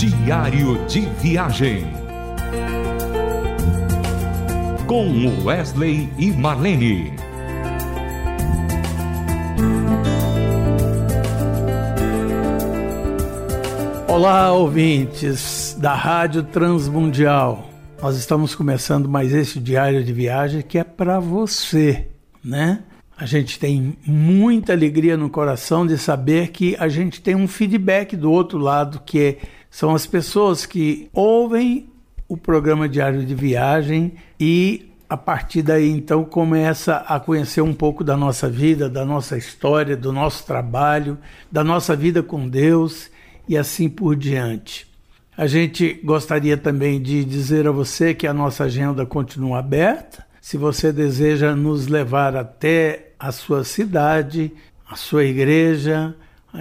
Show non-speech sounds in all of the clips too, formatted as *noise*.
Diário de Viagem. Com Wesley e Marlene. Olá, ouvintes da Rádio Transmundial. Nós estamos começando mais esse diário de viagem que é para você, né? A gente tem muita alegria no coração de saber que a gente tem um feedback do outro lado, que é, são as pessoas que ouvem o programa Diário de Viagem e a partir daí então começa a conhecer um pouco da nossa vida, da nossa história, do nosso trabalho, da nossa vida com Deus e assim por diante. A gente gostaria também de dizer a você que a nossa agenda continua aberta. Se você deseja nos levar até a sua cidade, a sua igreja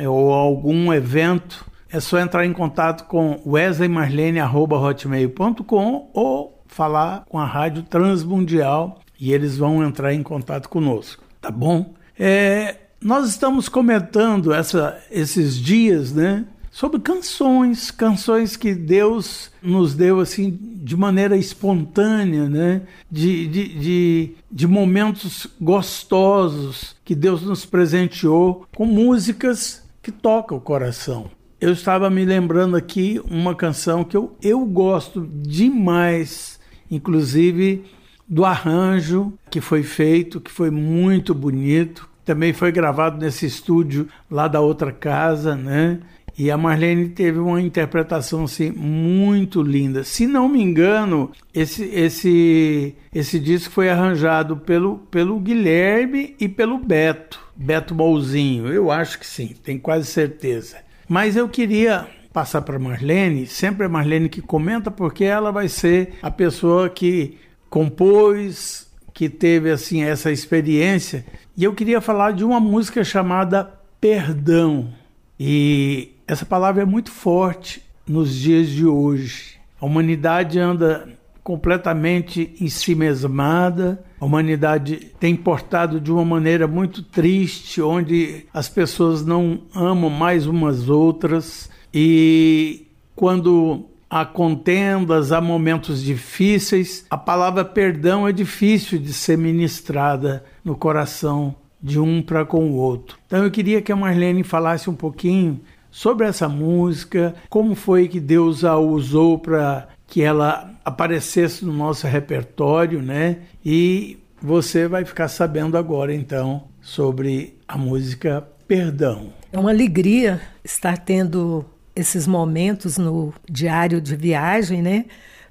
ou algum evento, é só entrar em contato com wesleymarlene.hotmail.com ou falar com a Rádio Transmundial e eles vão entrar em contato conosco, tá bom? É, nós estamos comentando essa, esses dias, né? sobre canções, canções que Deus nos deu assim de maneira espontânea, né? De, de, de, de, momentos gostosos que Deus nos presenteou com músicas que tocam o coração. Eu estava me lembrando aqui uma canção que eu, eu gosto demais, inclusive do arranjo que foi feito, que foi muito bonito. Também foi gravado nesse estúdio lá da outra casa, né? E a Marlene teve uma interpretação assim, muito linda. Se não me engano, esse, esse, esse disco foi arranjado pelo, pelo Guilherme e pelo Beto, Beto Bolzinho. Eu acho que sim, tenho quase certeza. Mas eu queria passar para Marlene, sempre a Marlene que comenta, porque ela vai ser a pessoa que compôs, que teve assim essa experiência. E eu queria falar de uma música chamada Perdão. E essa palavra é muito forte nos dias de hoje. A humanidade anda completamente em si mesmada. A humanidade tem portado de uma maneira muito triste, onde as pessoas não amam mais umas outras e quando há contendas, há momentos difíceis, a palavra perdão é difícil de ser ministrada no coração de um para com o outro. Então eu queria que a Marlene falasse um pouquinho sobre essa música, como foi que Deus a usou para que ela aparecesse no nosso repertório, né? E você vai ficar sabendo agora então sobre a música Perdão. É uma alegria estar tendo esses momentos no diário de viagem, né?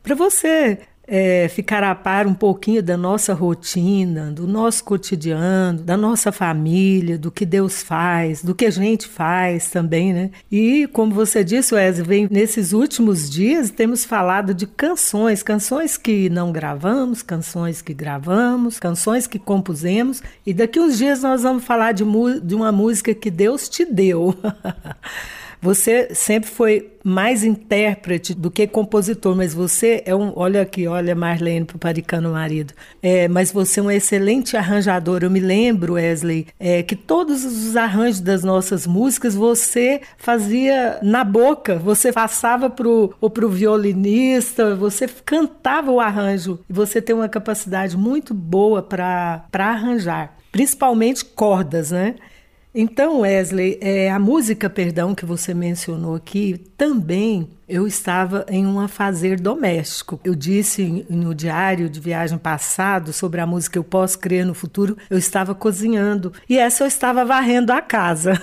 Para você é, ficar a par um pouquinho da nossa rotina, do nosso cotidiano, da nossa família, do que Deus faz, do que a gente faz também, né? E como você disse, Wesley, nesses últimos dias temos falado de canções, canções que não gravamos, canções que gravamos, canções que compusemos, e daqui uns dias nós vamos falar de, de uma música que Deus te deu. *laughs* Você sempre foi mais intérprete do que compositor, mas você é um. Olha aqui, olha Marlene Paparicano marido. É, mas você é um excelente arranjador. Eu me lembro, Wesley, é, que todos os arranjos das nossas músicas você fazia na boca. Você passava pro, ou pro violinista, você cantava o arranjo. E você tem uma capacidade muito boa para arranjar principalmente cordas, né? Então, Wesley, é, a música, perdão, que você mencionou aqui, também eu estava em um fazer doméstico. Eu disse no diário de viagem passado sobre a música Eu Posso Crer no Futuro, eu estava cozinhando. E essa eu estava varrendo a casa.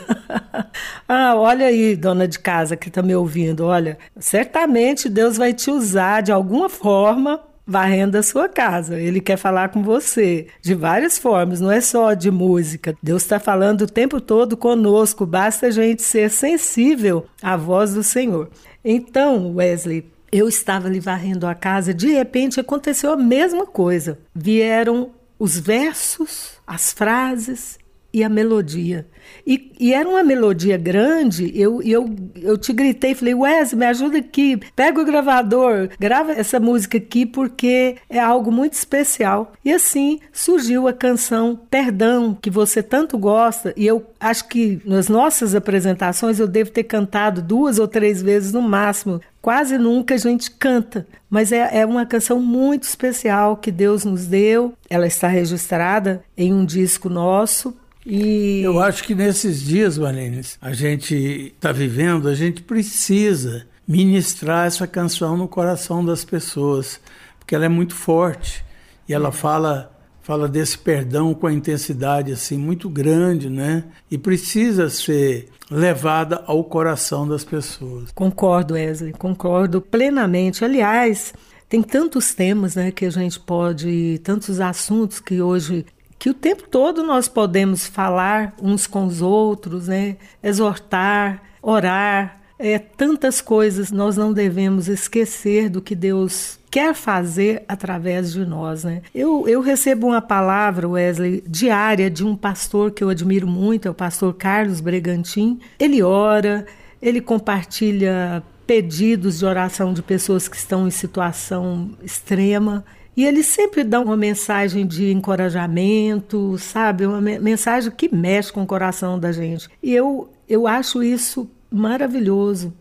*laughs* ah, olha aí, dona de casa que está me ouvindo, olha, certamente Deus vai te usar de alguma forma varrendo a sua casa. Ele quer falar com você de várias formas, não é só de música. Deus está falando o tempo todo conosco, basta a gente ser sensível à voz do Senhor. Então, Wesley, eu estava ali varrendo a casa, de repente aconteceu a mesma coisa. Vieram os versos, as frases e a melodia. E, e, era uma melodia grande, eu, eu, eu te gritei, falei, Wes, me ajuda aqui, pega o gravador, grava essa música aqui porque é algo muito especial. E assim surgiu a canção Perdão, que você tanto gosta, e eu acho que nas nossas apresentações eu devo ter cantado duas ou três vezes no máximo. Quase nunca a gente canta, mas é, é uma canção muito especial que Deus nos deu. Ela está registrada em um disco nosso, e... Eu acho que nesses dias, Marlene, a gente está vivendo, a gente precisa ministrar essa canção no coração das pessoas, porque ela é muito forte e ela fala fala desse perdão com a intensidade assim muito grande, né? E precisa ser levada ao coração das pessoas. Concordo, Wesley, concordo plenamente. Aliás, tem tantos temas, né, que a gente pode, tantos assuntos que hoje que o tempo todo nós podemos falar uns com os outros, né? exortar, orar, é, tantas coisas nós não devemos esquecer do que Deus quer fazer através de nós. Né? Eu, eu recebo uma palavra, Wesley, diária de um pastor que eu admiro muito, é o pastor Carlos Bregantin. Ele ora, ele compartilha pedidos de oração de pessoas que estão em situação extrema. E ele sempre dá uma mensagem de encorajamento, sabe? Uma mensagem que mexe com o coração da gente. E eu, eu acho isso maravilhoso.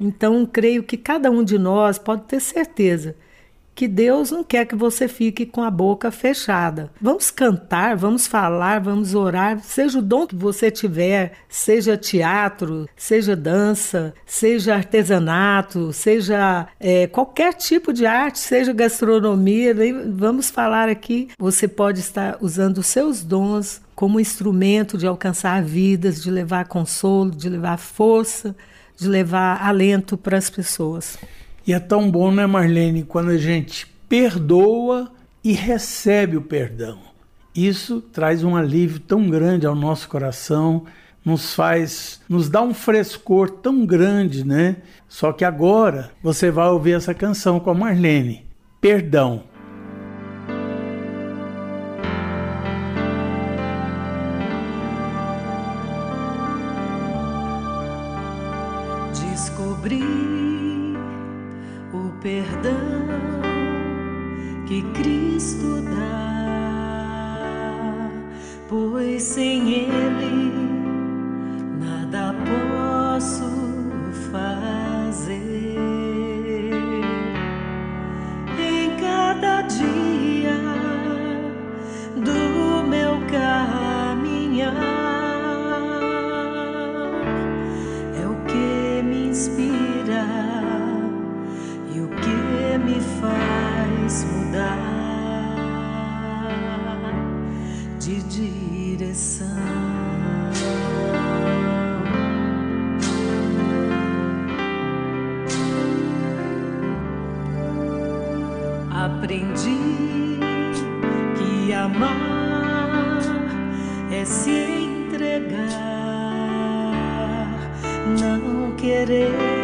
Então, creio que cada um de nós pode ter certeza que Deus não quer que você fique com a boca fechada. Vamos cantar, vamos falar, vamos orar, seja o dom que você tiver, seja teatro, seja dança, seja artesanato, seja é, qualquer tipo de arte, seja gastronomia, vamos falar aqui. Você pode estar usando os seus dons como instrumento de alcançar vidas, de levar consolo, de levar força, de levar alento para as pessoas. E é tão bom, né, Marlene, quando a gente perdoa e recebe o perdão. Isso traz um alívio tão grande ao nosso coração, nos faz, nos dá um frescor tão grande, né? Só que agora você vai ouvir essa canção com a Marlene, Perdão. Cristo dá, pois sem Ele. amar é se entregar, não querer.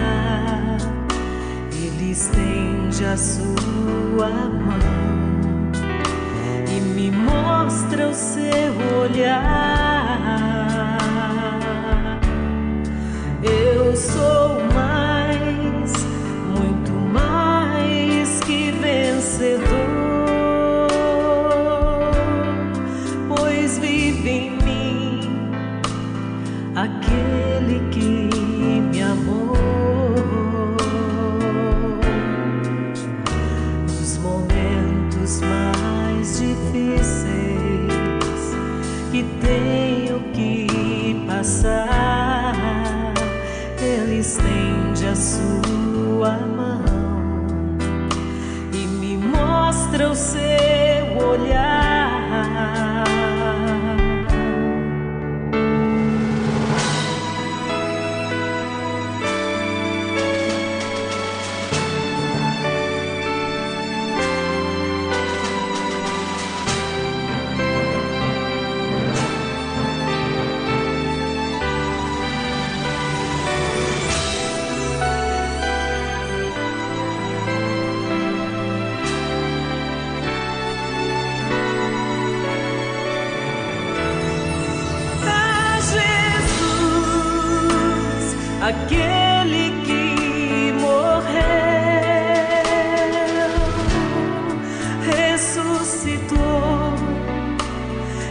estende a sua mão e me mostra o seu olhar. Eu sou. Passar, Ele estende a sua mão e me mostra o seu olhar. Aquele que morreu, ressuscitou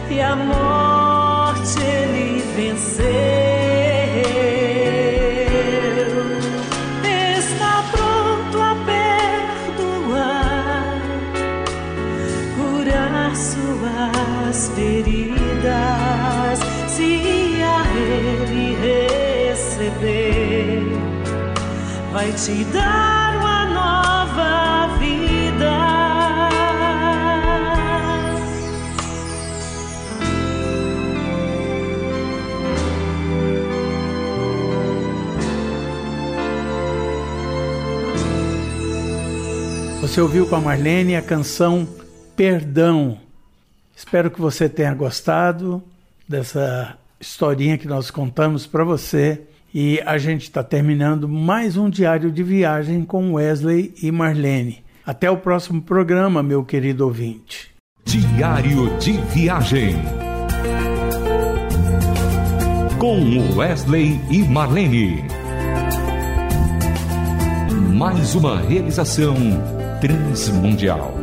e a morte ele venceu. Suas feridas, se a ele receber, vai te dar uma nova vida. Você ouviu com a Marlene a canção Perdão. Espero que você tenha gostado dessa historinha que nós contamos para você. E a gente está terminando mais um diário de viagem com Wesley e Marlene. Até o próximo programa, meu querido ouvinte. Diário de viagem com Wesley e Marlene. Mais uma realização transmundial.